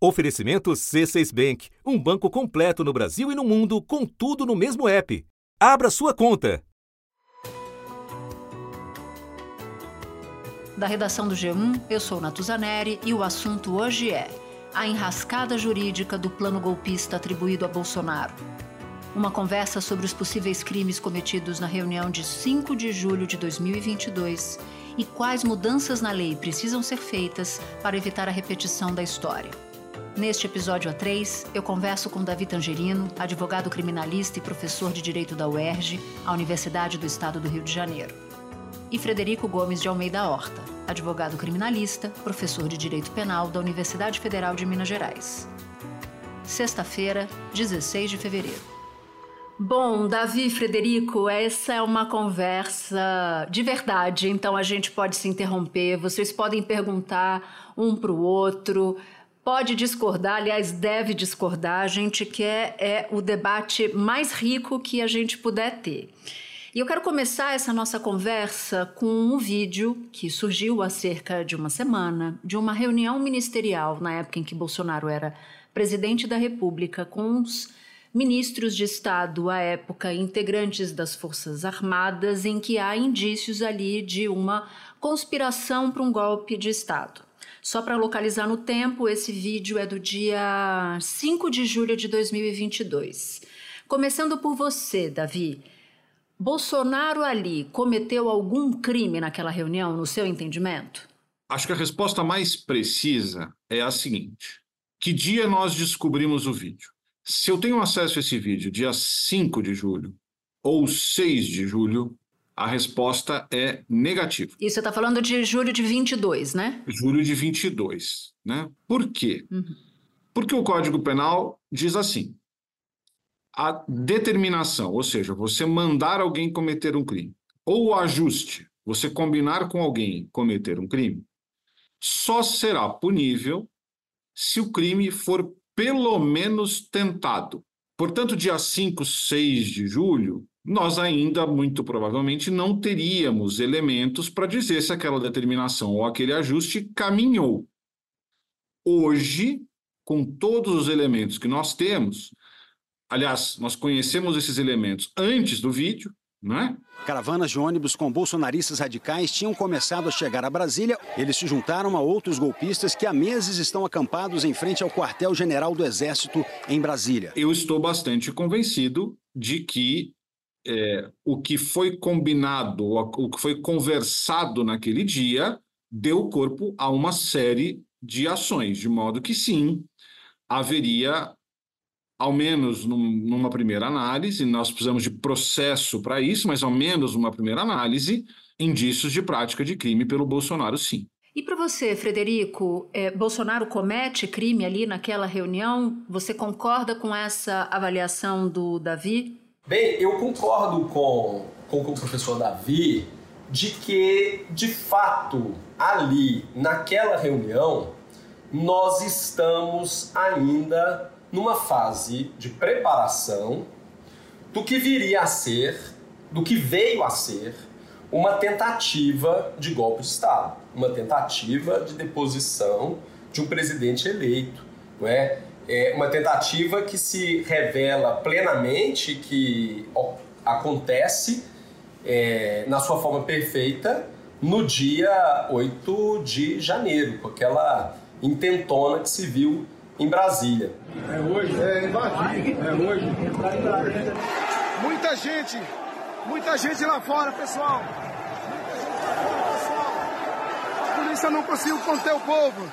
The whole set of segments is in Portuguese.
Oferecimento C6 Bank, um banco completo no Brasil e no mundo, com tudo no mesmo app. Abra sua conta. Da redação do G1, eu sou Natuzaneri e o assunto hoje é a enrascada jurídica do plano golpista atribuído a Bolsonaro. Uma conversa sobre os possíveis crimes cometidos na reunião de 5 de julho de 2022 e quais mudanças na lei precisam ser feitas para evitar a repetição da história. Neste episódio A3, eu converso com Davi Tangerino, advogado criminalista e professor de Direito da UERJ, a Universidade do Estado do Rio de Janeiro. E Frederico Gomes de Almeida Horta, advogado criminalista, professor de Direito Penal da Universidade Federal de Minas Gerais. Sexta-feira, 16 de fevereiro. Bom, Davi Frederico, essa é uma conversa de verdade, então a gente pode se interromper, vocês podem perguntar um para o outro pode discordar, aliás, deve discordar. A gente quer é o debate mais rico que a gente puder ter. E eu quero começar essa nossa conversa com um vídeo que surgiu há cerca de uma semana de uma reunião ministerial na época em que Bolsonaro era presidente da República com os ministros de Estado à época, integrantes das Forças Armadas, em que há indícios ali de uma conspiração para um golpe de Estado. Só para localizar no tempo, esse vídeo é do dia 5 de julho de 2022. Começando por você, Davi. Bolsonaro ali cometeu algum crime naquela reunião, no seu entendimento? Acho que a resposta mais precisa é a seguinte: que dia nós descobrimos o vídeo? Se eu tenho acesso a esse vídeo dia 5 de julho ou 6 de julho, a resposta é negativa. E você está falando de julho de 22, né? Julho de 22, né? Por quê? Uhum. Porque o Código Penal diz assim: a determinação, ou seja, você mandar alguém cometer um crime, ou o ajuste, você combinar com alguém cometer um crime, só será punível se o crime for pelo menos tentado. Portanto, dia 5, 6 de julho, nós ainda, muito provavelmente, não teríamos elementos para dizer se aquela determinação ou aquele ajuste caminhou. Hoje, com todos os elementos que nós temos, aliás, nós conhecemos esses elementos antes do vídeo, é? Caravanas de ônibus com bolsonaristas radicais tinham começado a chegar a Brasília. Eles se juntaram a outros golpistas que há meses estão acampados em frente ao quartel-general do Exército em Brasília. Eu estou bastante convencido de que é, o que foi combinado, o que foi conversado naquele dia, deu corpo a uma série de ações, de modo que sim, haveria, ao menos num, numa primeira análise, nós precisamos de processo para isso, mas ao menos numa primeira análise, indícios de prática de crime pelo Bolsonaro, sim. E para você, Frederico, é, Bolsonaro comete crime ali naquela reunião? Você concorda com essa avaliação do Davi? Bem, eu concordo com, com o professor Davi de que, de fato, ali, naquela reunião, nós estamos ainda numa fase de preparação do que viria a ser, do que veio a ser, uma tentativa de golpe de Estado, uma tentativa de deposição de um presidente eleito, não é? É uma tentativa que se revela plenamente que acontece é, na sua forma perfeita no dia 8 de janeiro, com aquela intentona que se viu em Brasília. É hoje, é invadir, é hoje. Muita gente, muita gente lá fora, pessoal. Muita gente lá fora, pessoal. A polícia não conseguiu conter o povo.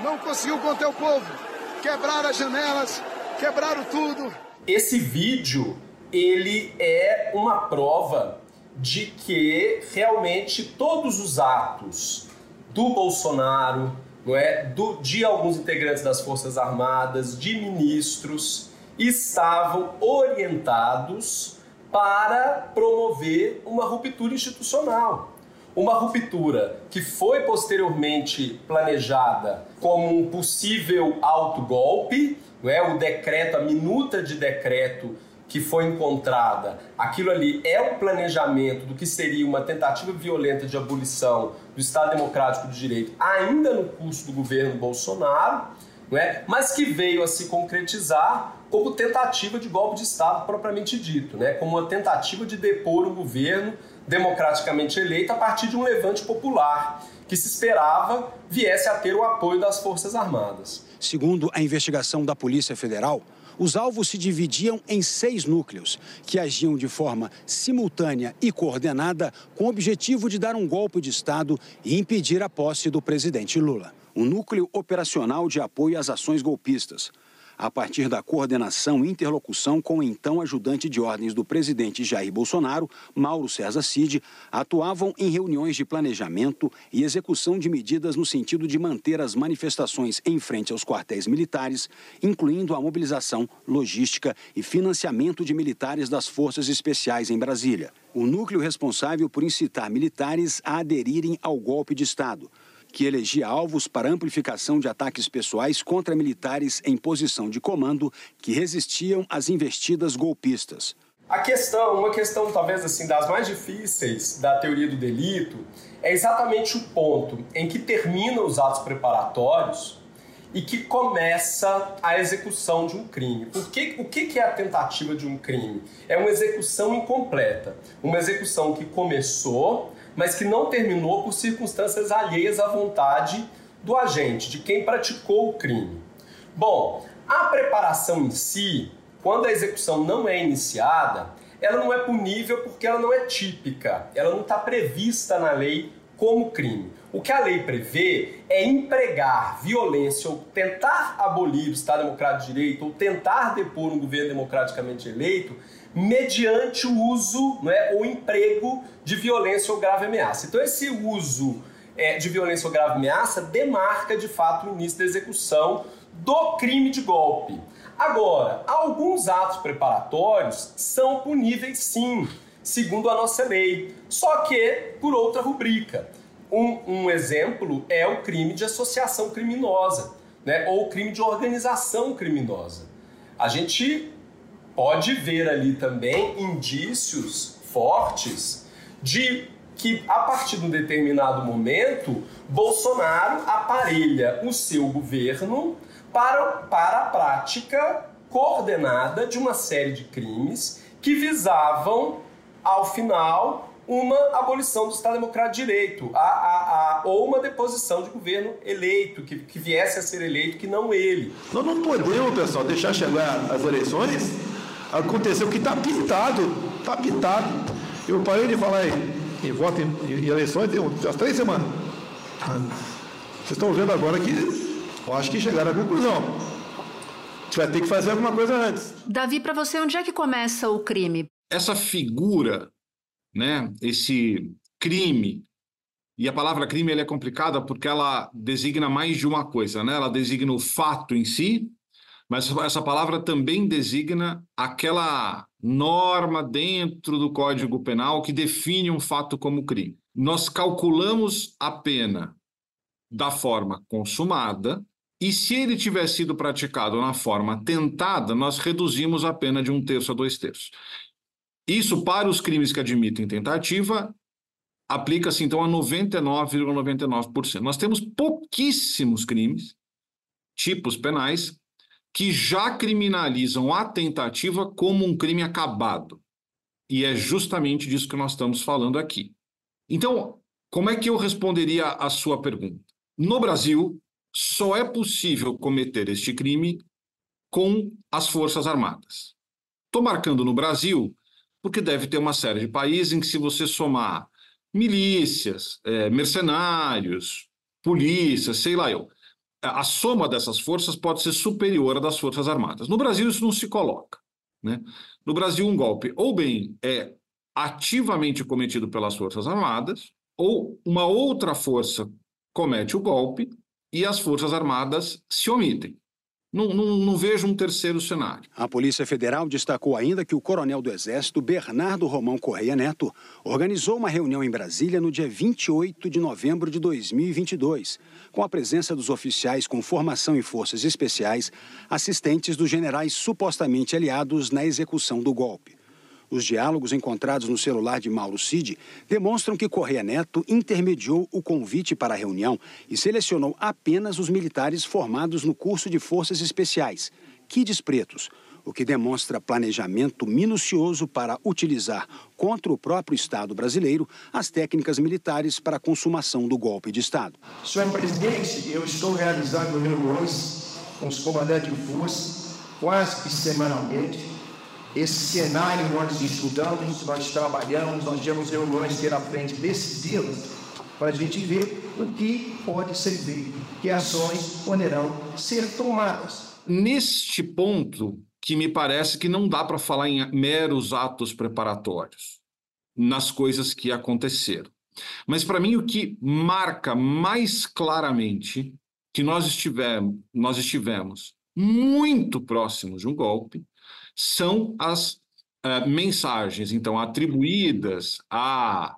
Não conseguiu conter o povo quebraram as janelas, quebraram tudo. Esse vídeo, ele é uma prova de que realmente todos os atos do Bolsonaro, não é, do, de alguns integrantes das Forças Armadas, de ministros, estavam orientados para promover uma ruptura institucional. Uma ruptura que foi posteriormente planejada como um possível autogolpe, não é? o decreto, a minuta de decreto que foi encontrada, aquilo ali é o planejamento do que seria uma tentativa violenta de abolição do Estado Democrático de Direito, ainda no curso do governo Bolsonaro, não é? mas que veio a se concretizar como tentativa de golpe de Estado propriamente dito, né? como uma tentativa de depor o governo democraticamente eleito a partir de um levante popular que se esperava viesse a ter o apoio das Forças Armadas. Segundo a investigação da Polícia Federal, os alvos se dividiam em seis núcleos, que agiam de forma simultânea e coordenada com o objetivo de dar um golpe de Estado e impedir a posse do presidente Lula. O núcleo operacional de apoio às ações golpistas, a partir da coordenação e interlocução com o então ajudante de ordens do presidente Jair Bolsonaro, Mauro César Cid, atuavam em reuniões de planejamento e execução de medidas no sentido de manter as manifestações em frente aos quartéis militares, incluindo a mobilização, logística e financiamento de militares das forças especiais em Brasília. O núcleo responsável por incitar militares a aderirem ao golpe de Estado que elegia alvos para amplificação de ataques pessoais contra militares em posição de comando que resistiam às investidas golpistas. A questão, uma questão talvez assim das mais difíceis da teoria do delito, é exatamente o ponto em que terminam os atos preparatórios e que começa a execução de um crime. Porque, o que é a tentativa de um crime? É uma execução incompleta. Uma execução que começou, mas que não terminou por circunstâncias alheias à vontade do agente, de quem praticou o crime. Bom, a preparação em si, quando a execução não é iniciada, ela não é punível porque ela não é típica, ela não está prevista na lei como crime. O que a lei prevê é empregar violência ou tentar abolir o Estado Democrático de Direito ou tentar depor um governo democraticamente eleito mediante o uso né, ou emprego de violência ou grave ameaça. Então, esse uso é, de violência ou grave ameaça demarca de fato o início da execução do crime de golpe. Agora, alguns atos preparatórios são puníveis sim, segundo a nossa lei, só que por outra rubrica. Um, um exemplo é o crime de associação criminosa, né, ou crime de organização criminosa. A gente pode ver ali também indícios fortes de que a partir de um determinado momento Bolsonaro aparelha o seu governo para, para a prática coordenada de uma série de crimes que visavam, ao final, uma abolição do Estado Democrático de Direito, a, a, a, ou uma deposição de governo eleito, que, que viesse a ser eleito, que não ele. Nós não podemos, pessoal, deixar chegar as eleições aconteceu que está pintado, está pintado. Eu parei de falar em, em voto em, em eleições tem umas três semanas. Vocês estão vendo agora que eu acho que chegaram à conclusão. A gente vai ter que fazer alguma coisa antes. Davi, para você, onde é que começa o crime? Essa figura, né, esse crime, e a palavra crime é complicada porque ela designa mais de uma coisa, né? Ela designa o fato em si, mas essa palavra também designa aquela norma dentro do Código Penal que define um fato como crime. Nós calculamos a pena da forma consumada, e se ele tiver sido praticado na forma tentada, nós reduzimos a pena de um terço a dois terços. Isso, para os crimes que admitem tentativa, aplica-se então a 99,99%. ,99%. Nós temos pouquíssimos crimes, tipos penais, que já criminalizam a tentativa como um crime acabado. E é justamente disso que nós estamos falando aqui. Então, como é que eu responderia à sua pergunta? No Brasil, só é possível cometer este crime com as Forças Armadas. Estou marcando no Brasil porque deve ter uma série de países em que, se você somar milícias, é, mercenários, polícia, sei lá eu, a soma dessas forças pode ser superior à das Forças Armadas. No Brasil, isso não se coloca. Né? No Brasil, um golpe ou bem é ativamente cometido pelas Forças Armadas, ou uma outra força comete o golpe e as Forças Armadas se omitem. Não, não, não, vejo um terceiro cenário. A Polícia Federal destacou ainda que o coronel do Exército, Bernardo Romão Correia Neto, organizou uma reunião em Brasília no dia 28 de novembro de 2022, com a presença dos oficiais com formação em forças especiais, assistentes dos generais supostamente aliados na execução do golpe. Os diálogos encontrados no celular de Mauro Cid demonstram que Correia Neto intermediou o convite para a reunião e selecionou apenas os militares formados no curso de Forças Especiais, Kids Pretos, o que demonstra planejamento minucioso para utilizar contra o próprio Estado brasileiro as técnicas militares para a consumação do golpe de Estado. Senhor presidente, eu estou realizando reuniões com os comandantes de força quase que semanalmente esse cenário nós estudamos, nós trabalhamos, nós temos reuniões pela frente decisivas para a gente ver o que pode ser feito, que ações poderão ser tomadas. Neste ponto, que me parece que não dá para falar em meros atos preparatórios nas coisas que aconteceram. Mas para mim o que marca mais claramente que nós estivemos, nós estivemos muito próximos de um golpe são as uh, mensagens, então, atribuídas a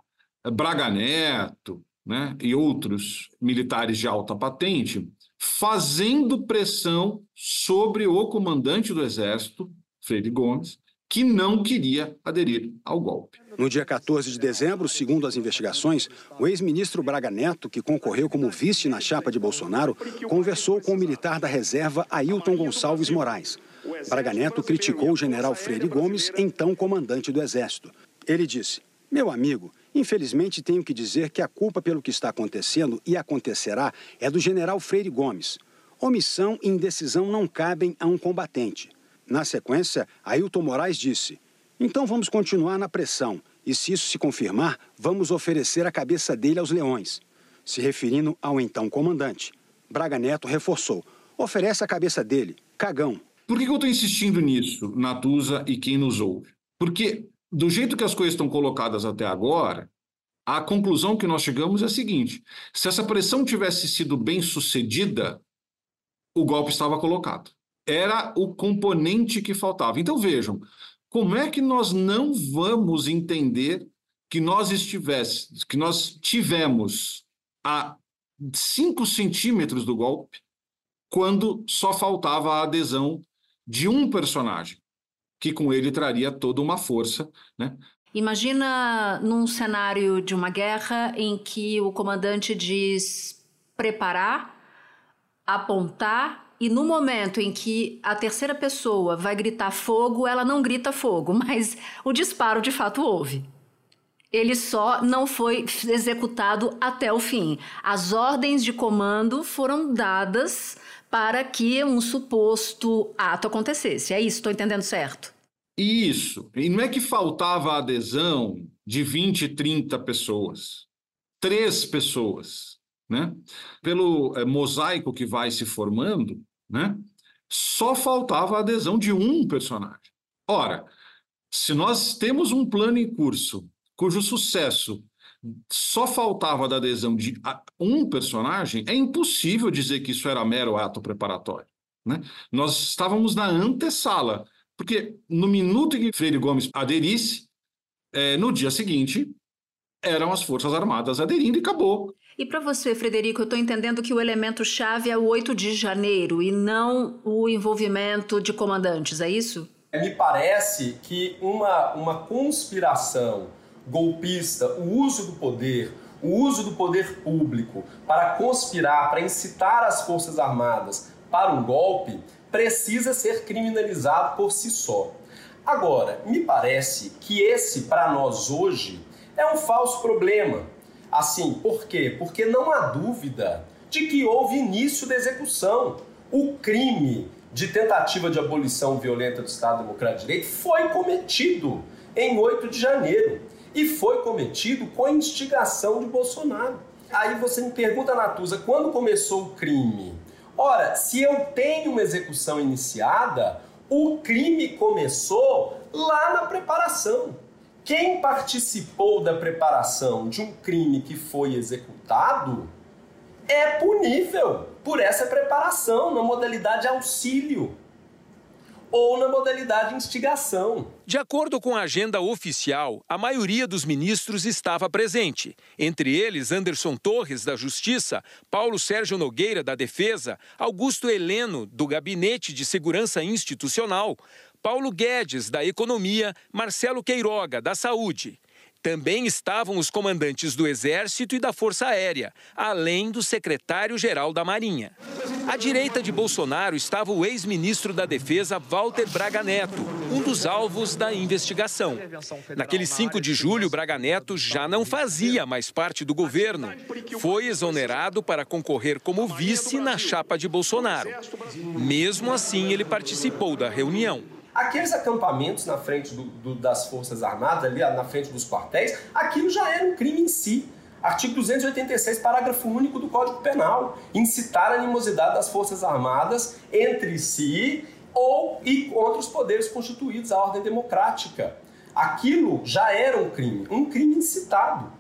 Braga Neto né, e outros militares de alta patente, fazendo pressão sobre o comandante do Exército, Freire Gomes, que não queria aderir ao golpe. No dia 14 de dezembro, segundo as investigações, o ex-ministro Braga Neto, que concorreu como vice na chapa de Bolsonaro, conversou com o militar da reserva Ailton Gonçalves Moraes. Braga Neto criticou o general Freire Gomes, então comandante do Exército. Ele disse: Meu amigo, infelizmente tenho que dizer que a culpa pelo que está acontecendo e acontecerá é do general Freire Gomes. Omissão e indecisão não cabem a um combatente. Na sequência, Ailton Moraes disse: Então vamos continuar na pressão, e se isso se confirmar, vamos oferecer a cabeça dele aos leões. Se referindo ao então comandante. Braga Neto reforçou: Oferece a cabeça dele, cagão. Por que, eu estou insistindo nisso, Natuza e quem nos ouve? Porque, do jeito que as coisas estão colocadas até agora, a conclusão que nós chegamos é a seguinte: se essa pressão tivesse sido bem sucedida, o golpe estava colocado. Era o componente que faltava. Então vejam, como é que nós não vamos entender que nós estivesse, que nós tivemos a 5 centímetros do golpe, quando só faltava a adesão de um personagem, que com ele traria toda uma força. Né? Imagina num cenário de uma guerra em que o comandante diz preparar, apontar e no momento em que a terceira pessoa vai gritar fogo, ela não grita fogo, mas o disparo de fato houve. Ele só não foi executado até o fim. As ordens de comando foram dadas para que um suposto ato acontecesse. É isso, estou entendendo certo? Isso. E não é que faltava a adesão de 20, 30 pessoas. Três pessoas. Né? Pelo é, mosaico que vai se formando, né? só faltava a adesão de um personagem. Ora, se nós temos um plano em curso cujo sucesso só faltava da adesão de um personagem, é impossível dizer que isso era mero ato preparatório. Né? Nós estávamos na antessala, porque no minuto em que Freire Gomes aderisse, é, no dia seguinte, eram as Forças Armadas aderindo e acabou. E para você, Frederico, eu estou entendendo que o elemento-chave é o 8 de janeiro e não o envolvimento de comandantes, é isso? Me parece que uma, uma conspiração golpista, o uso do poder, o uso do poder público para conspirar, para incitar as Forças Armadas para um golpe, precisa ser criminalizado por si só. Agora, me parece que esse, para nós hoje, é um falso problema. Assim, por quê? Porque não há dúvida de que houve início da execução. O crime de tentativa de abolição violenta do Estado Democrático de Direito foi cometido em 8 de janeiro e foi cometido com a instigação de Bolsonaro. Aí você me pergunta, Natuza, quando começou o crime? Ora, se eu tenho uma execução iniciada, o crime começou lá na preparação. Quem participou da preparação de um crime que foi executado é punível por essa preparação na modalidade auxílio ou na modalidade instigação. De acordo com a agenda oficial, a maioria dos ministros estava presente. Entre eles, Anderson Torres, da Justiça, Paulo Sérgio Nogueira, da Defesa, Augusto Heleno, do Gabinete de Segurança Institucional, Paulo Guedes, da Economia, Marcelo Queiroga, da Saúde. Também estavam os comandantes do Exército e da Força Aérea, além do secretário-geral da Marinha. À direita de Bolsonaro estava o ex-ministro da Defesa, Walter Braga Neto, um dos alvos da investigação. Naquele 5 de julho, Braga Neto já não fazia mais parte do governo. Foi exonerado para concorrer como vice na chapa de Bolsonaro. Mesmo assim, ele participou da reunião. Aqueles acampamentos na frente do, do, das Forças Armadas, ali na frente dos quartéis, aquilo já era um crime em si. Artigo 286, parágrafo único do Código Penal. Incitar a animosidade das Forças Armadas entre si ou e contra os poderes constituídos, a ordem democrática. Aquilo já era um crime, um crime incitado.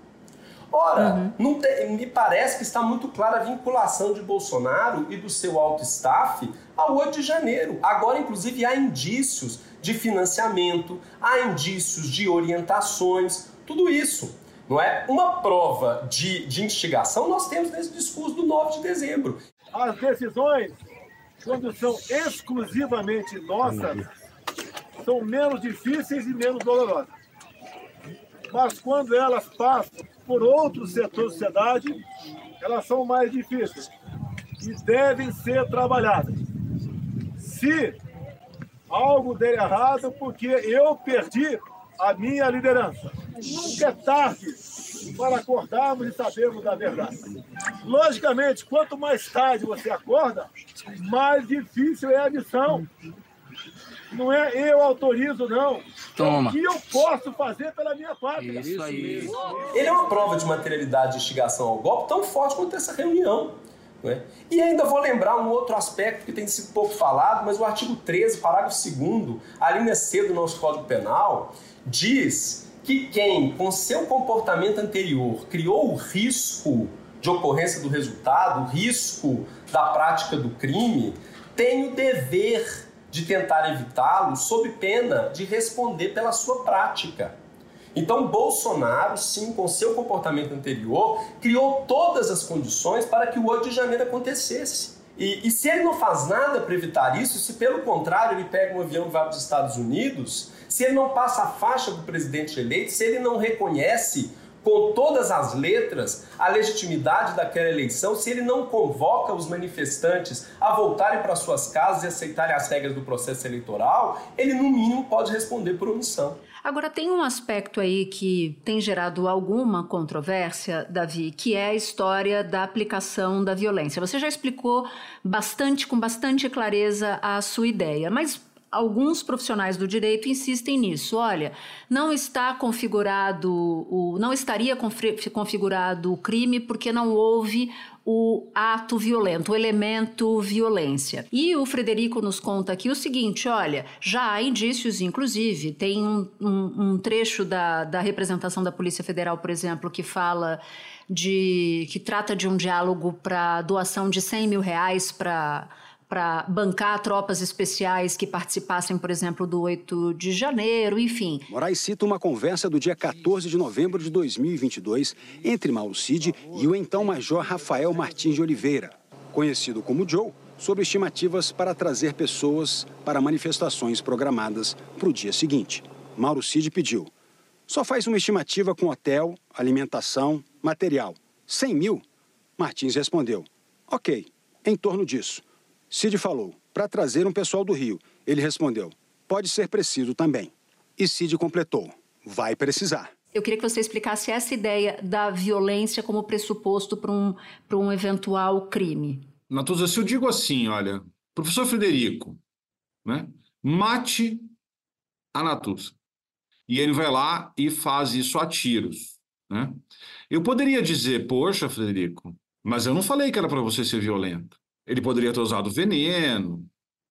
Ora, uhum. te, me parece que está muito clara a vinculação de Bolsonaro e do seu alto staff ao 8 de janeiro. Agora, inclusive, há indícios de financiamento, há indícios de orientações, tudo isso. Não é? Uma prova de, de instigação nós temos nesse discurso do 9 de dezembro. As decisões, quando são exclusivamente nossas, são menos difíceis e menos dolorosas. Mas quando elas passam por outros setores da sociedade, elas são mais difíceis e devem ser trabalhadas. Se algo der errado, porque eu perdi a minha liderança. Nunca é tarde para acordarmos e sabermos da verdade. Logicamente, quanto mais tarde você acorda, mais difícil é a missão. Não é eu autorizo, não. Toma. O que eu posso fazer pela minha pátria? Isso aí. Ele é uma prova de materialidade de instigação ao golpe tão forte quanto essa reunião. É? E ainda vou lembrar um outro aspecto que tem sido pouco falado, mas o artigo 13, parágrafo 2, a linha C do nosso Código Penal, diz que quem, com seu comportamento anterior, criou o risco de ocorrência do resultado, o risco da prática do crime, tem o dever de tentar evitá-lo sob pena de responder pela sua prática. Então, Bolsonaro, sim, com seu comportamento anterior, criou todas as condições para que o 8 de janeiro acontecesse. E, e se ele não faz nada para evitar isso, se pelo contrário ele pega um avião e vai para os Estados Unidos, se ele não passa a faixa do presidente eleito, se ele não reconhece com todas as letras a legitimidade daquela eleição se ele não convoca os manifestantes a voltarem para suas casas e aceitarem as regras do processo eleitoral, ele no mínimo pode responder por omissão. Agora, tem um aspecto aí que tem gerado alguma controvérsia, Davi, que é a história da aplicação da violência. Você já explicou bastante, com bastante clareza, a sua ideia, mas alguns profissionais do direito insistem nisso. Olha, não está configurado, o, não estaria configurado o crime porque não houve o ato violento, o elemento violência. E o Frederico nos conta aqui o seguinte: olha, já há indícios, inclusive, tem um, um, um trecho da, da representação da Polícia Federal, por exemplo, que fala de que trata de um diálogo para doação de 100 mil reais para para bancar tropas especiais que participassem, por exemplo, do 8 de janeiro, enfim. Moraes cita uma conversa do dia 14 de novembro de 2022 entre Mauro Cid e o então Major Rafael Martins de Oliveira, conhecido como Joe, sobre estimativas para trazer pessoas para manifestações programadas para o dia seguinte. Mauro Cid pediu: só faz uma estimativa com hotel, alimentação, material. 100 mil? Martins respondeu: ok, em torno disso. Cid falou, para trazer um pessoal do Rio. Ele respondeu, pode ser preciso também. E Cid completou, vai precisar. Eu queria que você explicasse essa ideia da violência como pressuposto para um, um eventual crime. Natuza, se eu digo assim, olha, professor Frederico, né, mate a Natuza. E ele vai lá e faz isso a tiros. Né? Eu poderia dizer, poxa, Frederico, mas eu não falei que era para você ser violento. Ele poderia ter usado veneno,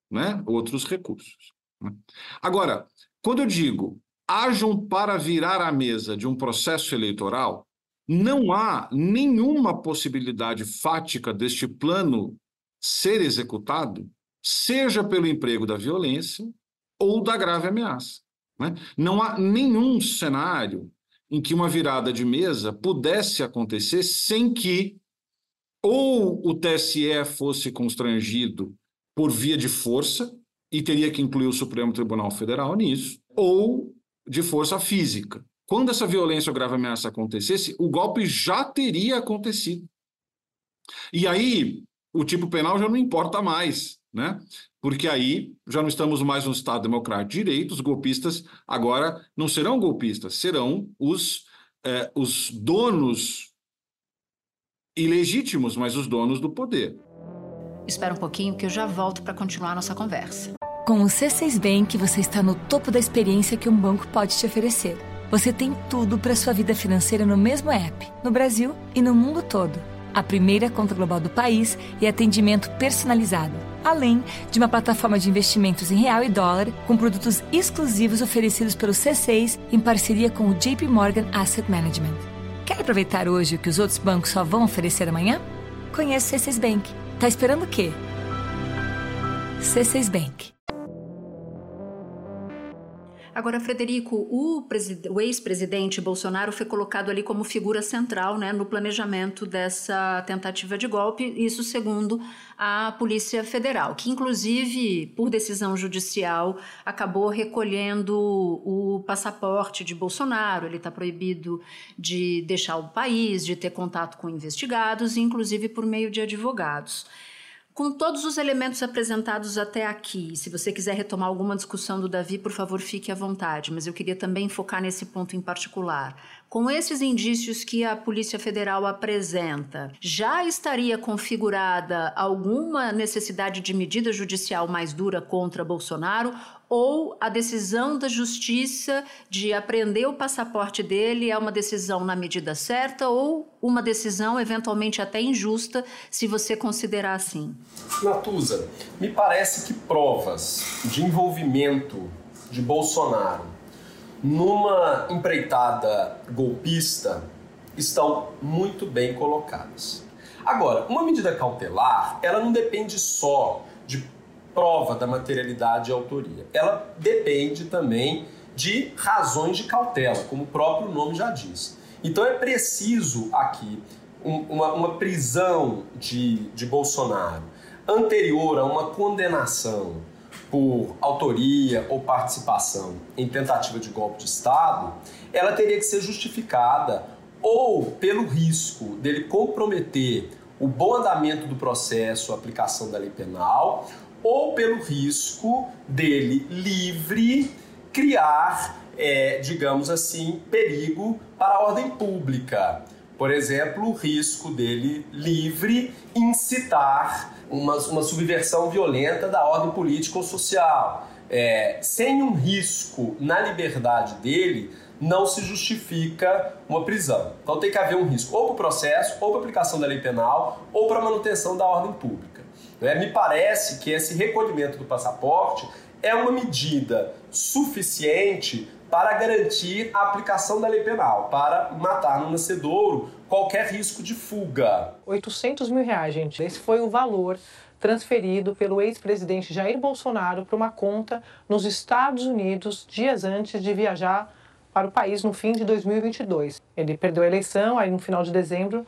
né? outros recursos. Né? Agora, quando eu digo hajam para virar a mesa de um processo eleitoral, não há nenhuma possibilidade fática deste plano ser executado, seja pelo emprego da violência ou da grave ameaça. Né? Não há nenhum cenário em que uma virada de mesa pudesse acontecer sem que ou o TSE fosse constrangido por via de força, e teria que incluir o Supremo Tribunal Federal nisso, ou de força física. Quando essa violência ou grave ameaça acontecesse, o golpe já teria acontecido. E aí, o tipo penal já não importa mais, né? Porque aí já não estamos mais no Estado Democrático de Direito, os golpistas agora não serão golpistas, serão os, eh, os donos ilegítimos, mas os donos do poder. Espera um pouquinho que eu já volto para continuar a nossa conversa. Com o C6 Bank, você está no topo da experiência que um banco pode te oferecer. Você tem tudo para sua vida financeira no mesmo app, no Brasil e no mundo todo. A primeira conta global do país e atendimento personalizado, além de uma plataforma de investimentos em real e dólar com produtos exclusivos oferecidos pelo C6 em parceria com o JP Morgan Asset Management. Quer aproveitar hoje o que os outros bancos só vão oferecer amanhã? Conheça o C6 Bank. Tá esperando o quê? C6 Bank. Agora, Frederico, o, o ex-presidente Bolsonaro foi colocado ali como figura central né, no planejamento dessa tentativa de golpe, isso segundo a Polícia Federal, que inclusive, por decisão judicial, acabou recolhendo o passaporte de Bolsonaro. Ele está proibido de deixar o país, de ter contato com investigados, inclusive por meio de advogados. Com todos os elementos apresentados até aqui, se você quiser retomar alguma discussão do Davi, por favor, fique à vontade, mas eu queria também focar nesse ponto em particular. Com esses indícios que a Polícia Federal apresenta, já estaria configurada alguma necessidade de medida judicial mais dura contra Bolsonaro ou a decisão da justiça de apreender o passaporte dele é uma decisão na medida certa ou uma decisão eventualmente até injusta, se você considerar assim? Natuza, me parece que provas de envolvimento de Bolsonaro numa empreitada golpista estão muito bem colocadas. Agora, uma medida cautelar, ela não depende só de prova da materialidade e autoria. Ela depende também de razões de cautela, como o próprio nome já diz. Então é preciso aqui um, uma, uma, prisão de, de Bolsonaro anterior a uma condenação por autoria ou participação em tentativa de golpe de Estado, ela teria que ser justificada ou pelo risco dele comprometer o bom andamento do processo, a aplicação da lei penal, ou pelo risco dele livre criar, é, digamos assim, perigo para a ordem pública. Por exemplo, o risco dele livre incitar uma, uma subversão violenta da ordem política ou social. É, sem um risco na liberdade dele, não se justifica uma prisão. Então tem que haver um risco ou para o processo, ou para a aplicação da lei penal, ou para a manutenção da ordem pública. Né? Me parece que esse recolhimento do passaporte é uma medida suficiente para garantir a aplicação da lei penal, para matar no nascedouro qualquer risco de fuga. 800 mil reais, gente. Esse foi o valor transferido pelo ex-presidente Jair Bolsonaro para uma conta nos Estados Unidos dias antes de viajar para o país no fim de 2022. Ele perdeu a eleição, aí no final de dezembro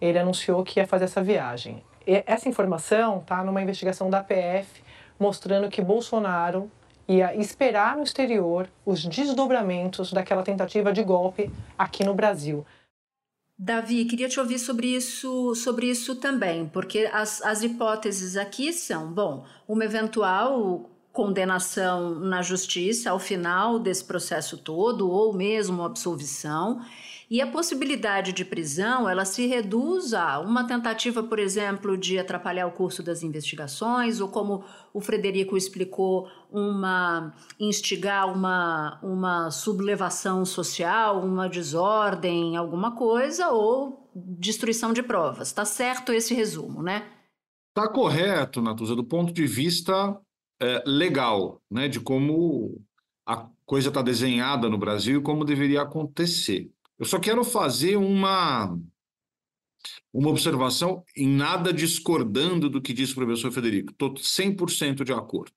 ele anunciou que ia fazer essa viagem. E essa informação está numa investigação da PF mostrando que Bolsonaro ia esperar no exterior os desdobramentos daquela tentativa de golpe aqui no Brasil. Davi, queria te ouvir sobre isso, sobre isso também, porque as, as hipóteses aqui são, bom, uma eventual condenação na justiça ao final desse processo todo, ou mesmo absolvição, e a possibilidade de prisão, ela se reduz a uma tentativa, por exemplo, de atrapalhar o curso das investigações, ou como o Frederico explicou, uma instigar uma, uma sublevação social, uma desordem, alguma coisa, ou destruição de provas. Está certo esse resumo, né? Está correto, Natuza, do ponto de vista é, legal, né, de como a coisa está desenhada no Brasil e como deveria acontecer. Eu só quero fazer uma, uma observação em nada discordando do que disse o professor Federico. Estou 100% de acordo.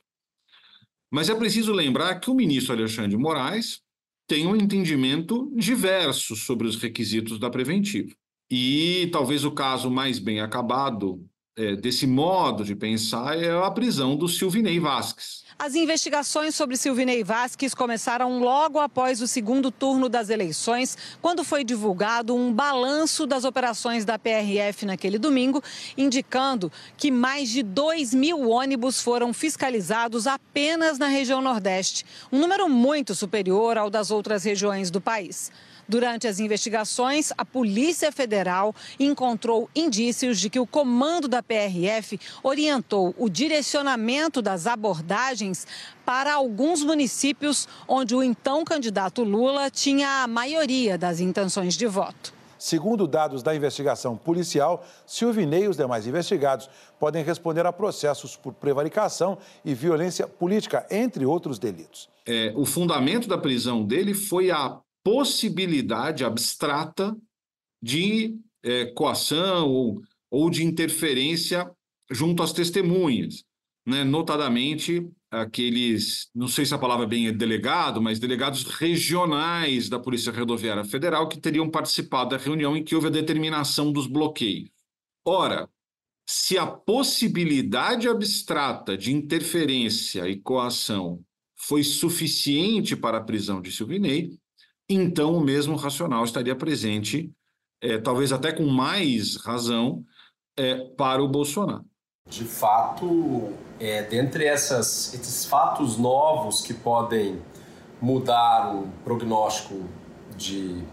Mas é preciso lembrar que o ministro Alexandre de Moraes tem um entendimento diverso sobre os requisitos da preventiva. E talvez o caso mais bem acabado é, desse modo de pensar é a prisão do Silvinei Vasques. As investigações sobre Silvinei Vasques começaram logo após o segundo turno das eleições, quando foi divulgado um balanço das operações da PRF naquele domingo, indicando que mais de 2 mil ônibus foram fiscalizados apenas na região Nordeste, um número muito superior ao das outras regiões do país. Durante as investigações, a Polícia Federal encontrou indícios de que o comando da PRF orientou o direcionamento das abordagens para alguns municípios onde o então candidato Lula tinha a maioria das intenções de voto. Segundo dados da investigação policial, Silvinei e os demais investigados podem responder a processos por prevaricação e violência política, entre outros delitos. É, o fundamento da prisão dele foi a possibilidade abstrata de é, coação ou, ou de interferência junto às testemunhas, né? notadamente aqueles, não sei se a palavra bem é delegado, mas delegados regionais da Polícia Rodoviária Federal que teriam participado da reunião em que houve a determinação dos bloqueios. Ora, se a possibilidade abstrata de interferência e coação foi suficiente para a prisão de Silvinei, então o mesmo racional estaria presente, é, talvez até com mais razão, é, para o Bolsonaro. De fato, é, dentre essas, esses fatos novos que podem mudar o prognóstico de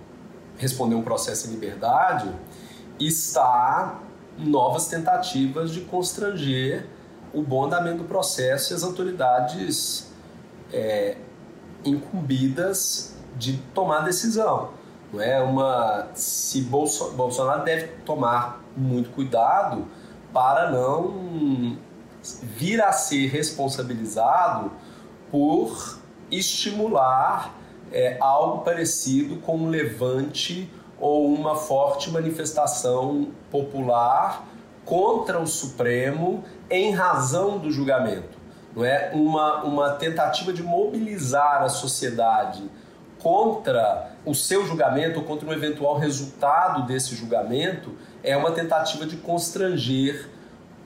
responder um processo em liberdade, está novas tentativas de constranger o bom andamento do processo e as autoridades é, incumbidas de tomar decisão. Não é uma se Bolsonaro deve tomar muito cuidado para não vir a ser responsabilizado por estimular é, algo parecido com um levante ou uma forte manifestação popular contra o Supremo em razão do julgamento. Não é uma, uma tentativa de mobilizar a sociedade contra o seu julgamento ou contra um eventual resultado desse julgamento é uma tentativa de constranger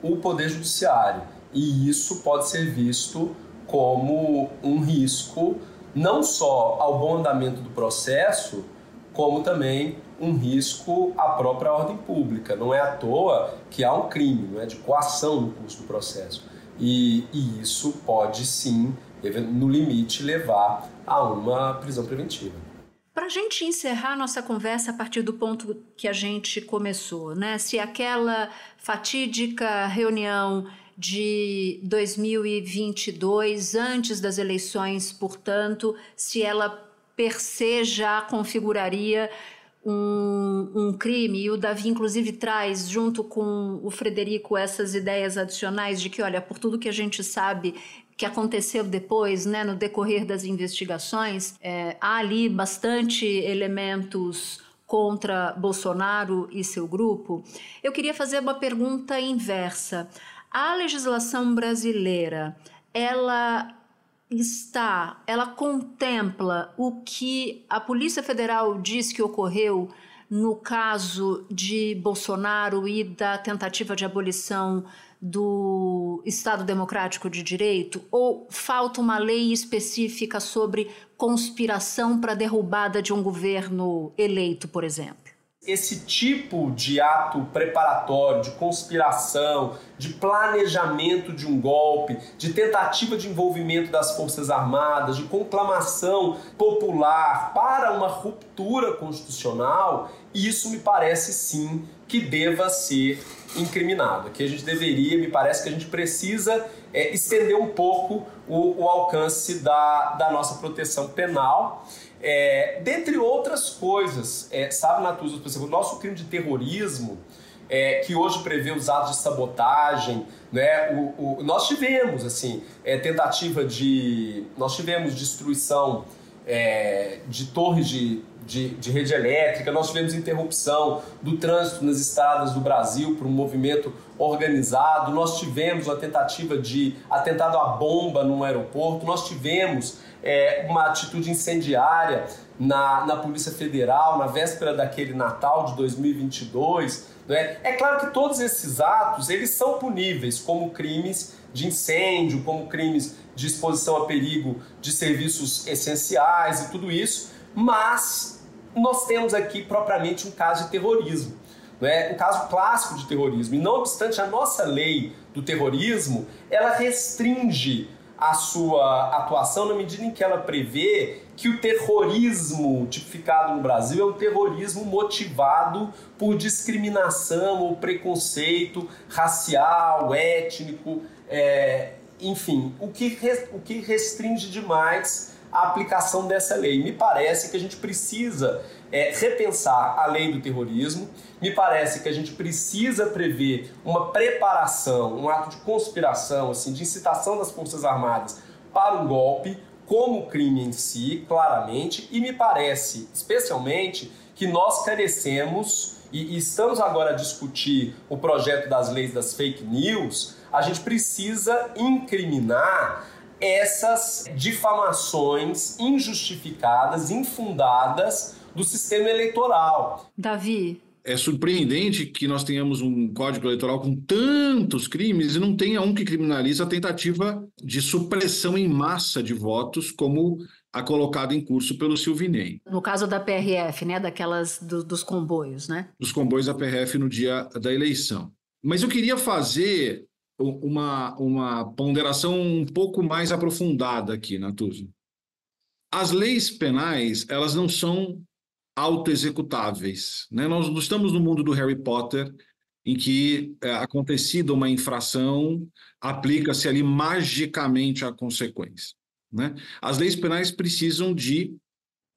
o Poder Judiciário. E isso pode ser visto como um risco não só ao bom andamento do processo, como também um risco à própria ordem pública. Não é à toa que há um crime não é, de coação no curso do processo. E, e isso pode sim, no limite, levar a uma prisão preventiva. Para a gente encerrar nossa conversa a partir do ponto que a gente começou, né? Se aquela fatídica reunião de 2022, antes das eleições, portanto, se ela per se já configuraria um, um, crime, e o Davi, inclusive, traz, junto com o Frederico, essas ideias adicionais de que, olha, por tudo que a gente sabe que aconteceu depois, né, no decorrer das investigações, é, há ali bastante elementos contra Bolsonaro e seu grupo. Eu queria fazer uma pergunta inversa. A legislação brasileira, ela está, ela contempla o que a Polícia Federal diz que ocorreu no caso de Bolsonaro e da tentativa de abolição do Estado Democrático de Direito? Ou falta uma lei específica sobre conspiração para derrubada de um governo eleito, por exemplo? Esse tipo de ato preparatório, de conspiração, de planejamento de um golpe, de tentativa de envolvimento das Forças Armadas, de conclamação popular para uma ruptura constitucional, isso me parece sim que deva ser incriminado. Aqui a gente deveria, me parece que a gente precisa é, estender um pouco o, o alcance da, da nossa proteção penal. É, dentre outras coisas, é, sabe, Natuza, por exemplo, o nosso crime de terrorismo, é, que hoje prevê os atos de sabotagem, né? O, o nós tivemos assim é, tentativa de, nós tivemos destruição é, de torres de, de, de, rede elétrica, nós tivemos interrupção do trânsito nas estradas do Brasil por um movimento organizado, nós tivemos uma tentativa de atentado à bomba num aeroporto, nós tivemos é, uma atitude incendiária na, na Polícia Federal na véspera daquele Natal de 2022. Né? É claro que todos esses atos eles são puníveis como crimes de incêndio, como crimes de exposição a perigo de serviços essenciais e tudo isso, mas nós temos aqui propriamente um caso de terrorismo, né? um caso clássico de terrorismo. E não obstante, a nossa lei do terrorismo ela restringe a sua atuação na medida em que ela prevê que o terrorismo tipificado no Brasil é um terrorismo motivado por discriminação ou preconceito racial, étnico, é, enfim, o que, o que restringe demais a aplicação dessa lei. Me parece que a gente precisa é, repensar a lei do terrorismo, me parece que a gente precisa prever uma preparação, um ato de conspiração, assim, de incitação das Forças Armadas para um golpe, como crime em si, claramente, e me parece, especialmente, que nós carecemos, e, e estamos agora a discutir o projeto das leis das fake news, a gente precisa incriminar essas difamações injustificadas, infundadas do sistema eleitoral. Davi. É surpreendente que nós tenhamos um código eleitoral com tantos crimes e não tenha um que criminaliza a tentativa de supressão em massa de votos, como a colocada em curso pelo Silvinei. No caso da PRF, né, daquelas do, dos comboios, né? Dos comboios da PRF no dia da eleição. Mas eu queria fazer uma, uma ponderação um pouco mais aprofundada aqui, Natuza. As leis penais, elas não são autoexecutáveis. Né? Nós estamos no mundo do Harry Potter, em que, é, acontecida uma infração, aplica-se ali magicamente a consequência. Né? As leis penais precisam de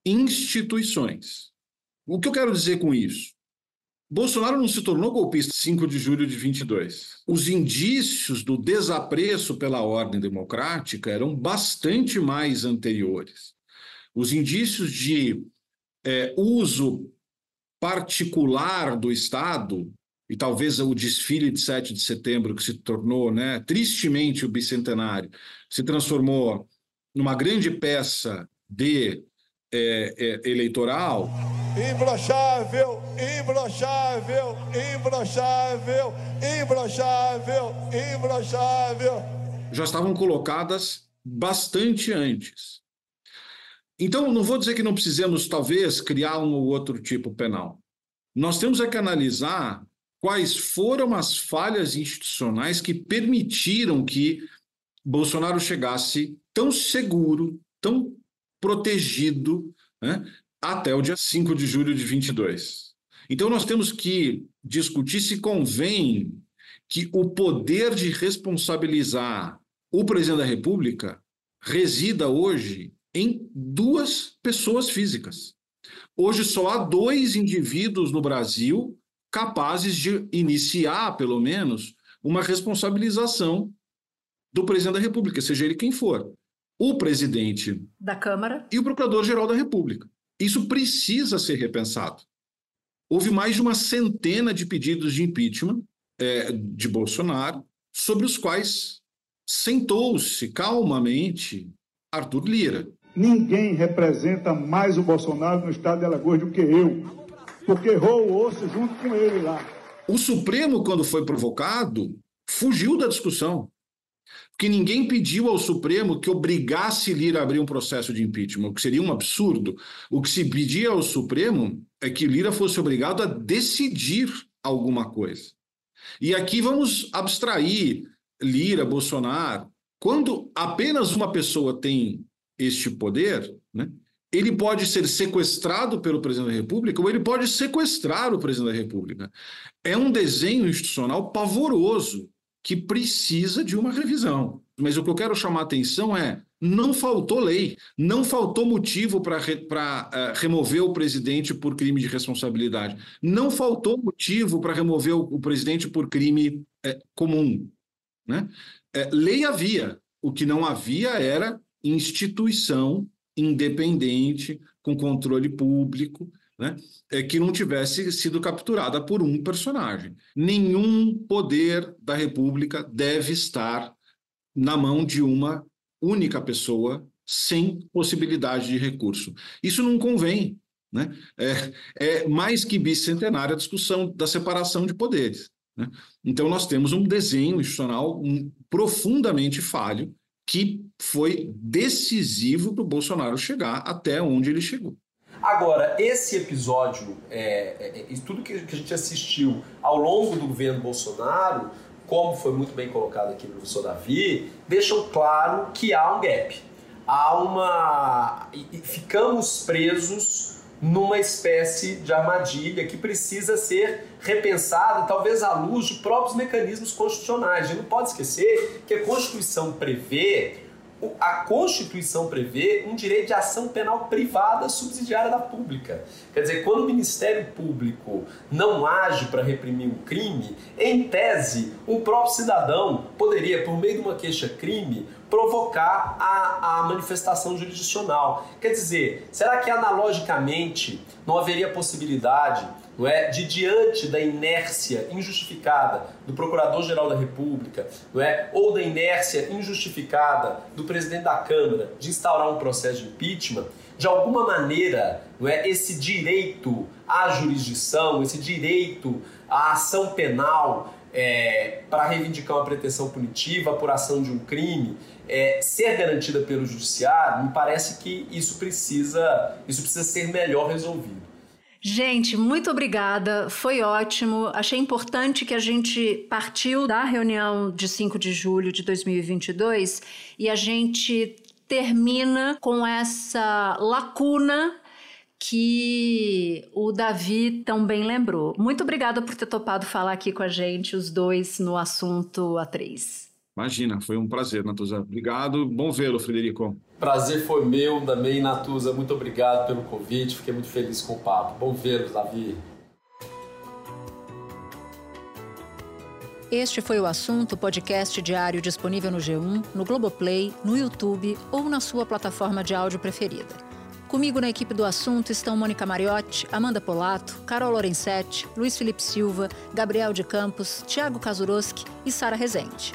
instituições. O que eu quero dizer com isso? Bolsonaro não se tornou golpista 5 de julho de 22. Os indícios do desapreço pela ordem democrática eram bastante mais anteriores. Os indícios de é, uso particular do Estado, e talvez o desfile de 7 de setembro, que se tornou né, tristemente o bicentenário, se transformou numa grande peça de é, é, eleitoral. Imbrochável, imbrochável, imbrochável, imbrochável, imbrochável. Já estavam colocadas bastante antes. Então, não vou dizer que não precisamos, talvez, criar um ou outro tipo penal. Nós temos é que analisar quais foram as falhas institucionais que permitiram que Bolsonaro chegasse tão seguro, tão protegido né, até o dia 5 de julho de 22. Então, nós temos que discutir se convém que o poder de responsabilizar o presidente da República resida hoje em duas pessoas físicas. Hoje só há dois indivíduos no Brasil capazes de iniciar, pelo menos, uma responsabilização do presidente da República, seja ele quem for o presidente da Câmara e o procurador-geral da República. Isso precisa ser repensado. Houve mais de uma centena de pedidos de impeachment é, de Bolsonaro, sobre os quais sentou-se calmamente Arthur Lira. Ninguém representa mais o Bolsonaro no estado de Alagoas do que eu, porque errou o osso junto com ele lá. O Supremo, quando foi provocado, fugiu da discussão que ninguém pediu ao Supremo que obrigasse Lira a abrir um processo de impeachment, o que seria um absurdo. O que se pedia ao Supremo é que Lira fosse obrigado a decidir alguma coisa. E aqui vamos abstrair Lira, Bolsonaro. Quando apenas uma pessoa tem este poder, né, ele pode ser sequestrado pelo presidente da República ou ele pode sequestrar o presidente da República. É um desenho institucional pavoroso que precisa de uma revisão. Mas o que eu quero chamar a atenção é: não faltou lei, não faltou motivo para re, uh, remover o presidente por crime de responsabilidade, não faltou motivo para remover o, o, presidente por crime uh, comum. Né? Uh, lei havia, o que não havia era instituição independente, com controle público, né? É que não tivesse sido capturada por um personagem. Nenhum poder da República deve estar na mão de uma única pessoa sem possibilidade de recurso. Isso não convém. Né? É, é mais que bicentenária a discussão da separação de poderes. Né? Então, nós temos um desenho institucional profundamente falho que foi decisivo para o Bolsonaro chegar até onde ele chegou. Agora, esse episódio, é, é, é tudo que, que a gente assistiu ao longo do governo Bolsonaro, como foi muito bem colocado aqui pelo professor Davi, deixam claro que há um gap. Há uma. E ficamos presos numa espécie de armadilha que precisa ser repensada, talvez à luz de próprios mecanismos constitucionais. A gente não pode esquecer que a Constituição prevê a Constituição prevê um direito de ação penal privada subsidiária da pública. Quer dizer, quando o Ministério Público não age para reprimir um crime, em tese, o próprio cidadão poderia, por meio de uma queixa-crime, provocar a, a manifestação jurisdicional. Quer dizer, será que analogicamente não haveria possibilidade não é, de diante da inércia injustificada do Procurador-Geral da República, não é, ou da inércia injustificada do presidente da Câmara de instaurar um processo de impeachment, de alguma maneira, não é, esse direito à jurisdição, esse direito à ação penal é, para reivindicar uma pretensão punitiva, apuração de um crime, é, ser garantida pelo judiciário, me parece que isso precisa, isso precisa ser melhor resolvido. Gente, muito obrigada. Foi ótimo. Achei importante que a gente partiu da reunião de 5 de julho de 2022 e a gente termina com essa lacuna que o Davi também lembrou. Muito obrigada por ter topado falar aqui com a gente, os dois, no assunto A3. Imagina, foi um prazer, Natuza. Obrigado. Bom vê-lo, Frederico. Prazer foi meu também, Natuza. Muito obrigado pelo convite. Fiquei muito feliz com o papo. Bom vê-lo, Davi. Este foi o assunto podcast diário disponível no G1, no Globoplay, no YouTube ou na sua plataforma de áudio preferida. Comigo na equipe do assunto estão Mônica Mariotti, Amanda Polato, Carol Lorenzetti, Luiz Felipe Silva, Gabriel de Campos, Tiago Kazuroski e Sara Rezende.